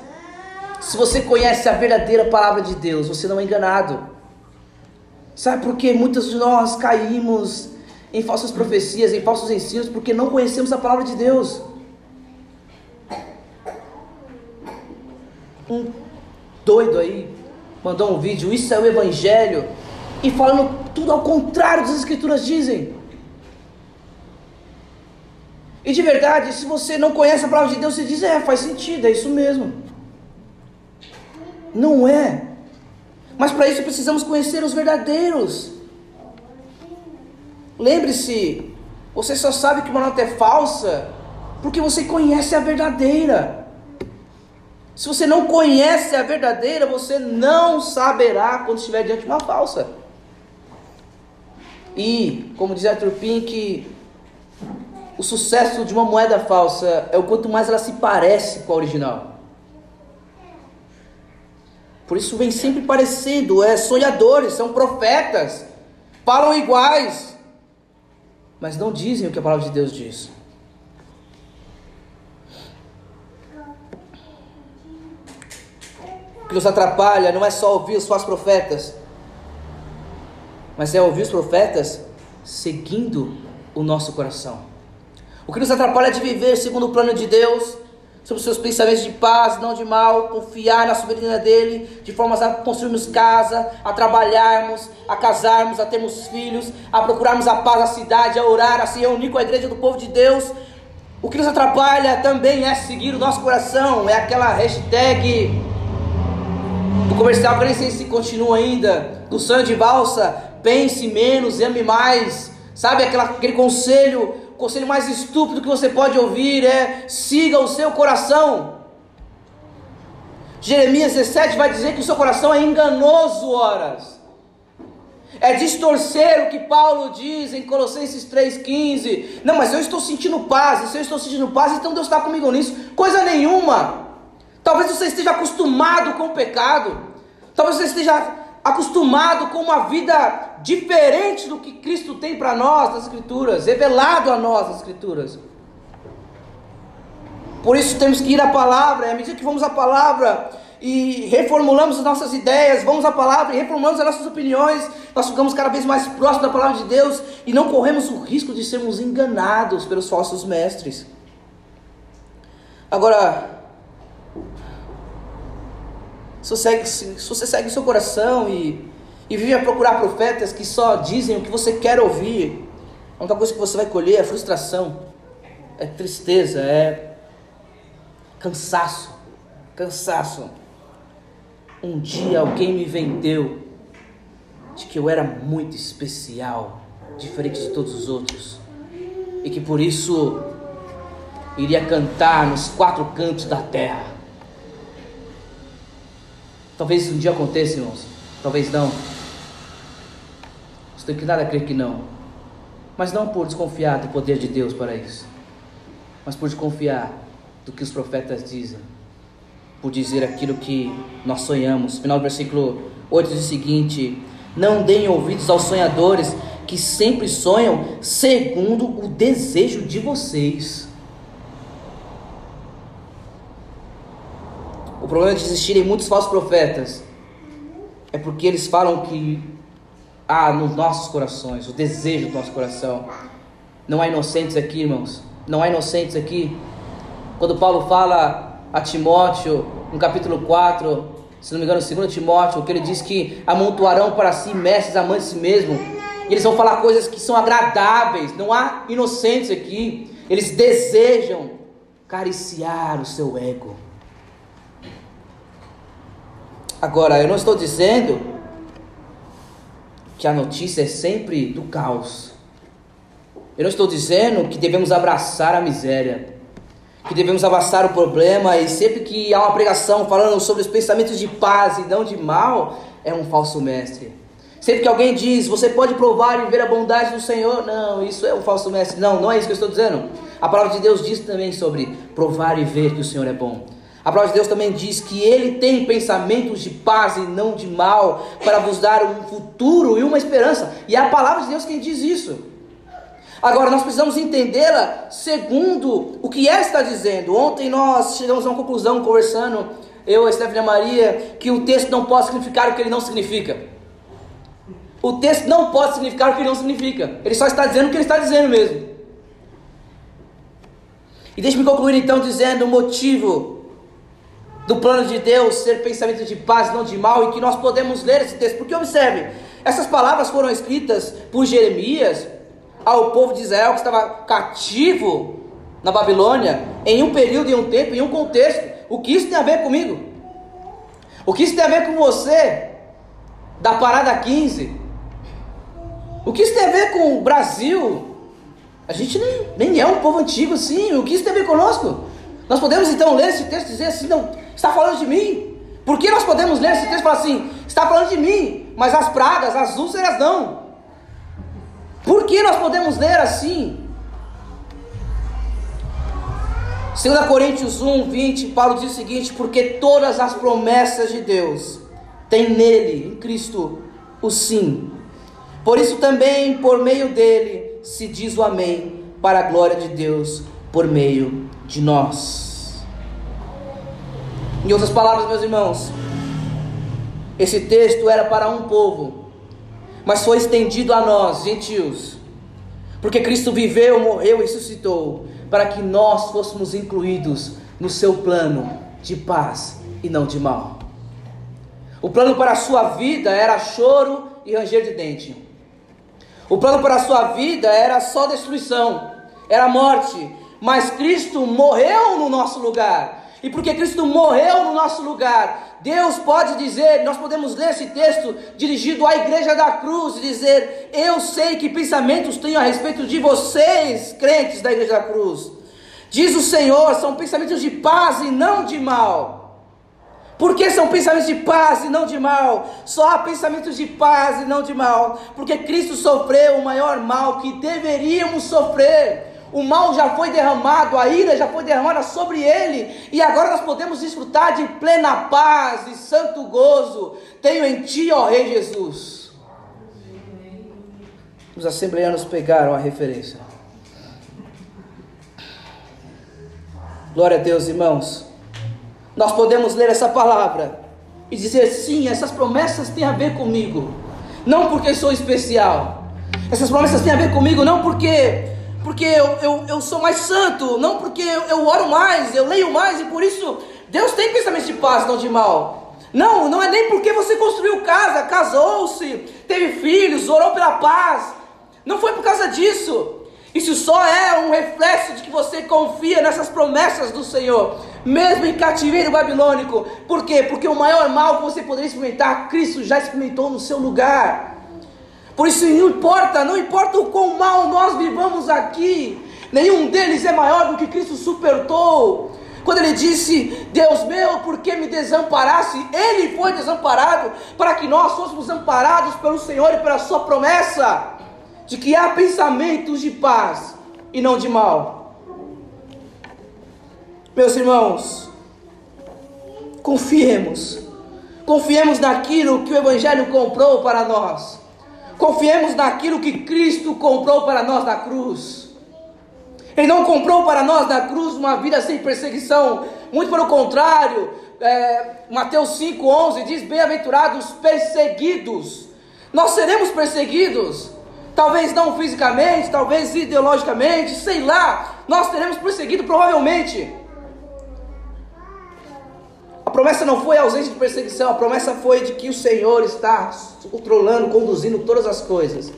se você conhece a verdadeira palavra de Deus, você não é enganado. Sabe por que muitos de nós caímos em falsas profecias, em falsos ensinos, porque não conhecemos a palavra de Deus. Um doido aí mandou um vídeo, isso é o Evangelho, e falando tudo ao contrário das Escrituras dizem. E de verdade, se você não conhece a palavra de Deus, você diz, é, faz sentido, é isso mesmo. Não é. Mas para isso precisamos conhecer os verdadeiros. Lembre-se, você só sabe que uma nota é falsa porque você conhece a verdadeira. Se você não conhece a verdadeira, você não saberá quando estiver diante de uma falsa. E, como diz Arthur Pink, o sucesso de uma moeda falsa é o quanto mais ela se parece com a original. Por isso vem sempre parecido, é sonhadores, são profetas, falam iguais, mas não dizem o que a palavra de Deus diz. O que nos atrapalha não é só ouvir os falsos profetas, mas é ouvir os profetas seguindo o nosso coração. O que nos atrapalha é de viver segundo o plano de Deus sobre seus pensamentos de paz, não de mal, confiar na soberania dele, de forma a construirmos casa, a trabalharmos, a casarmos, a termos filhos, a procurarmos a paz na cidade, a orar, a se reunir com a igreja do povo de Deus. O que nos atrapalha também é seguir o nosso coração, é aquela hashtag do comercial que nem sei se continua ainda, do sonho de pense menos, ame mais, sabe aquela, aquele conselho conselho mais estúpido que você pode ouvir é: siga o seu coração. Jeremias 17 vai dizer que o seu coração é enganoso, horas. É distorcer o que Paulo diz em Colossenses 3,15. Não, mas eu estou sentindo paz. E se eu estou sentindo paz, então Deus está comigo nisso. Coisa nenhuma. Talvez você esteja acostumado com o pecado. Talvez você esteja acostumado com uma vida diferente do que Cristo tem para nós nas Escrituras, revelado a nós nas Escrituras. Por isso temos que ir à palavra, e à medida que vamos à palavra e reformulamos as nossas ideias, vamos à palavra e reformulamos as nossas opiniões, nós ficamos cada vez mais próximos da palavra de Deus e não corremos o risco de sermos enganados pelos falsos mestres. Agora, se você segue, se você segue seu coração e, e vive a procurar profetas que só dizem o que você quer ouvir, a única coisa que você vai colher é frustração, é tristeza, é cansaço. Cansaço. Um dia alguém me vendeu de que eu era muito especial, diferente de todos os outros, e que por isso iria cantar nos quatro cantos da terra. Talvez um dia aconteça, irmãos, talvez não. Estou inclinado a crer que não, mas não por desconfiar do poder de Deus para isso, mas por desconfiar do que os profetas dizem, por dizer aquilo que nós sonhamos. Final do versículo 8 diz o seguinte: Não deem ouvidos aos sonhadores que sempre sonham segundo o desejo de vocês. O problema de existirem muitos falsos profetas é porque eles falam que há nos nossos corações, o desejo do nosso coração. Não há inocentes aqui, irmãos. Não há inocentes aqui. Quando Paulo fala a Timóteo, no capítulo 4, se não me engano, 2 Timóteo, que ele diz que amontoarão para si mestres amantes de si mesmo. E eles vão falar coisas que são agradáveis. Não há inocentes aqui. Eles desejam cariciar o seu ego. Agora, eu não estou dizendo que a notícia é sempre do caos. Eu não estou dizendo que devemos abraçar a miséria que devemos abraçar o problema e sempre que há uma pregação falando sobre os pensamentos de paz e não de mal, é um falso mestre. Sempre que alguém diz, você pode provar e ver a bondade do Senhor, não, isso é um falso mestre. Não, não é isso que eu estou dizendo. A palavra de Deus diz também sobre provar e ver que o Senhor é bom. A palavra de Deus também diz que Ele tem pensamentos de paz e não de mal, para vos dar um futuro e uma esperança. E é a palavra de Deus quem diz isso. Agora, nós precisamos entendê-la segundo o que ela está dizendo. Ontem nós chegamos a uma conclusão conversando, eu e a Stephanie Maria, que o texto não pode significar o que ele não significa. O texto não pode significar o que ele não significa. Ele só está dizendo o que ele está dizendo mesmo. E deixe-me concluir então dizendo o motivo do plano de Deus ser pensamento de paz, não de mal, e que nós podemos ler esse texto. Porque observe, essas palavras foram escritas por Jeremias ao povo de Israel que estava cativo na Babilônia, em um período, em um tempo, em um contexto. O que isso tem a ver comigo? O que isso tem a ver com você da parada 15? O que isso tem a ver com o Brasil? A gente nem, nem é um povo antigo assim. O que isso tem a ver conosco? Nós podemos então ler esse texto e dizer assim: não, está falando de mim. Por que nós podemos ler esse texto e falar assim: está falando de mim, mas as pragas, as úlceras não? Por que nós podemos ler assim? 2 Coríntios 1, 20, Paulo diz o seguinte: Porque todas as promessas de Deus têm nele, em Cristo, o sim. Por isso também, por meio dele, se diz o amém, para a glória de Deus, por meio de nós. Em outras palavras, meus irmãos, esse texto era para um povo mas foi estendido a nós, gentios, porque Cristo viveu, morreu e ressuscitou, para que nós fôssemos incluídos no seu plano de paz e não de mal. O plano para a sua vida era choro e ranger de dente. O plano para a sua vida era só destruição, era morte, mas Cristo morreu no nosso lugar. E porque Cristo morreu no nosso lugar, Deus pode dizer, nós podemos ler esse texto dirigido à igreja da cruz e dizer: Eu sei que pensamentos tenho a respeito de vocês, crentes da igreja da cruz. Diz o Senhor, são pensamentos de paz e não de mal. Por que são pensamentos de paz e não de mal? Só há pensamentos de paz e não de mal, porque Cristo sofreu o maior mal que deveríamos sofrer o mal já foi derramado, a ira já foi derramada sobre ele, e agora nós podemos desfrutar de plena paz e santo gozo. Tenho em ti, ó Rei Jesus. Os assembleanos pegaram a referência. Glória a Deus, irmãos. Nós podemos ler essa palavra e dizer sim, essas promessas têm a ver comigo, não porque sou especial. Essas promessas têm a ver comigo não porque porque eu, eu, eu sou mais santo, não porque eu, eu oro mais, eu leio mais e por isso Deus tem pensamentos de paz, não de mal. Não, não é nem porque você construiu casa, casou-se, teve filhos, orou pela paz. Não foi por causa disso. Isso só é um reflexo de que você confia nessas promessas do Senhor, mesmo em cativeiro babilônico. Por quê? Porque o maior mal que você poderia experimentar, Cristo já experimentou no seu lugar. Por isso não importa, não importa o quão mal nós vivamos aqui, nenhum deles é maior do que Cristo suportou. Quando ele disse, Deus meu, por que me desamparaste? Ele foi desamparado para que nós fôssemos amparados pelo Senhor e pela sua promessa de que há pensamentos de paz e não de mal. Meus irmãos, confiemos, confiemos naquilo que o Evangelho comprou para nós, confiemos naquilo que Cristo comprou para nós na cruz. Ele não comprou para nós na cruz uma vida sem perseguição, muito pelo contrário, é, Mateus 5,11 diz: Bem-aventurados perseguidos, nós seremos perseguidos, talvez não fisicamente, talvez ideologicamente, sei lá, nós seremos perseguidos provavelmente. A promessa não foi a ausência de perseguição, a promessa foi de que o Senhor está controlando, conduzindo todas as coisas.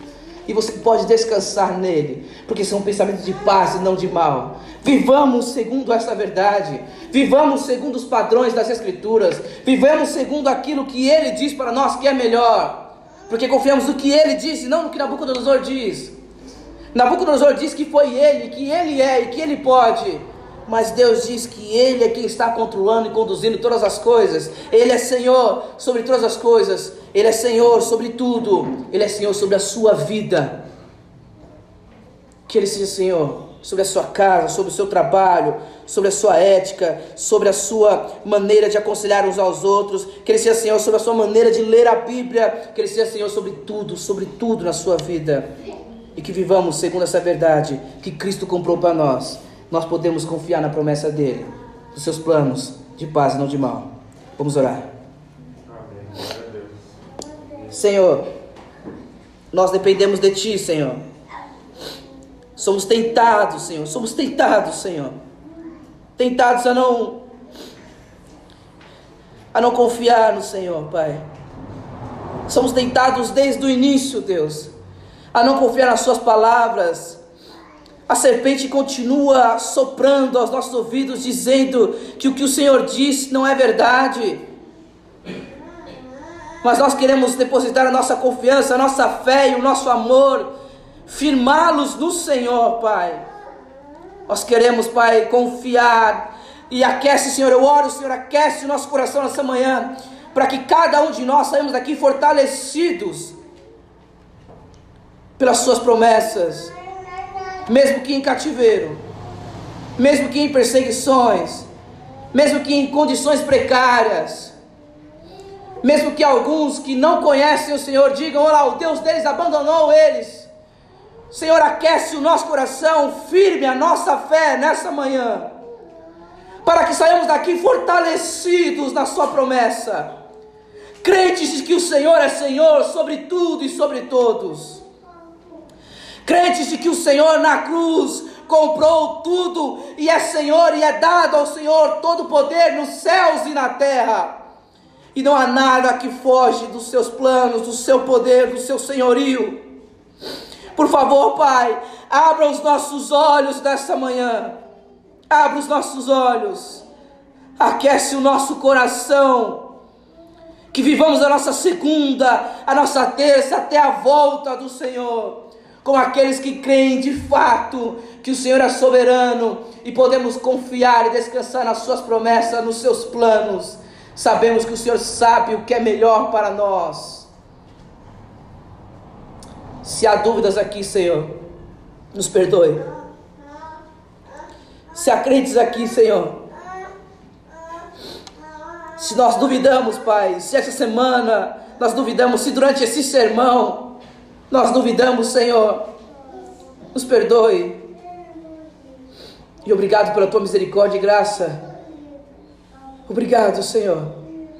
E você pode descansar nele, porque são pensamentos de paz e não de mal. Vivamos segundo essa verdade, vivamos segundo os padrões das Escrituras, vivamos segundo aquilo que ele diz para nós que é melhor, porque confiamos no que ele disse, não no que Nabucodonosor diz. Nabucodonosor diz que foi ele, que ele é e que ele pode mas Deus diz que Ele é quem está controlando e conduzindo todas as coisas. Ele é Senhor sobre todas as coisas. Ele é Senhor sobre tudo. Ele é Senhor sobre a sua vida. Que Ele seja Senhor sobre a sua casa, sobre o seu trabalho, sobre a sua ética, sobre a sua maneira de aconselhar uns aos outros. Que Ele seja Senhor sobre a sua maneira de ler a Bíblia. Que Ele seja Senhor sobre tudo, sobre tudo na sua vida. E que vivamos segundo essa verdade que Cristo comprou para nós nós podemos confiar na promessa dele, dos seus planos de paz e não de mal. Vamos orar. Senhor, nós dependemos de Ti, Senhor. Somos tentados, Senhor. Somos tentados, Senhor. Tentados a não a não confiar no Senhor, Pai. Somos tentados desde o início, Deus, a não confiar nas Suas palavras, a serpente continua soprando aos nossos ouvidos, dizendo que o que o Senhor disse não é verdade. Mas nós queremos depositar a nossa confiança, a nossa fé e o nosso amor, firmá-los no Senhor, Pai. Nós queremos, Pai, confiar e aquece, Senhor. Eu oro, Senhor, aquece o nosso coração nessa manhã, para que cada um de nós saímos daqui fortalecidos pelas Suas promessas mesmo que em cativeiro, mesmo que em perseguições, mesmo que em condições precárias, mesmo que alguns que não conhecem o Senhor digam: Olha, o Deus deles abandonou eles. Senhor, aquece o nosso coração, firme a nossa fé nessa manhã, para que saiamos daqui fortalecidos na Sua promessa, crentes de que o Senhor é Senhor sobre tudo e sobre todos crentes de que o Senhor na cruz comprou tudo e é Senhor e é dado ao Senhor todo o poder nos céus e na terra. E não há nada que foge dos seus planos, do seu poder, do seu senhorio. Por favor, Pai, abra os nossos olhos nessa manhã. Abra os nossos olhos. Aquece o nosso coração. Que vivamos a nossa segunda, a nossa terça até a volta do Senhor com aqueles que creem de fato que o Senhor é soberano e podemos confiar e descansar nas Suas promessas, nos Seus planos. Sabemos que o Senhor sabe o que é melhor para nós. Se há dúvidas aqui, Senhor, nos perdoe. Se há crentes aqui, Senhor, se nós duvidamos, Pai, se essa semana nós duvidamos, se durante esse sermão nós duvidamos, Senhor. Nos perdoe. E obrigado pela tua misericórdia e graça. Obrigado, Senhor,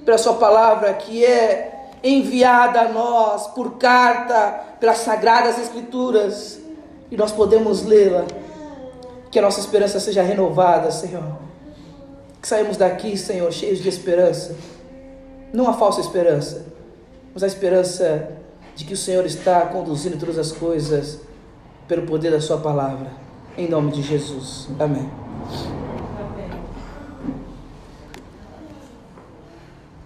pela Sua palavra que é enviada a nós por carta, pelas sagradas Escrituras, e nós podemos lê-la. Que a nossa esperança seja renovada, Senhor. Que saímos daqui, Senhor, cheios de esperança. Não a falsa esperança, mas a esperança de que o Senhor está conduzindo todas as coisas pelo poder da Sua palavra. Em nome de Jesus. Amém.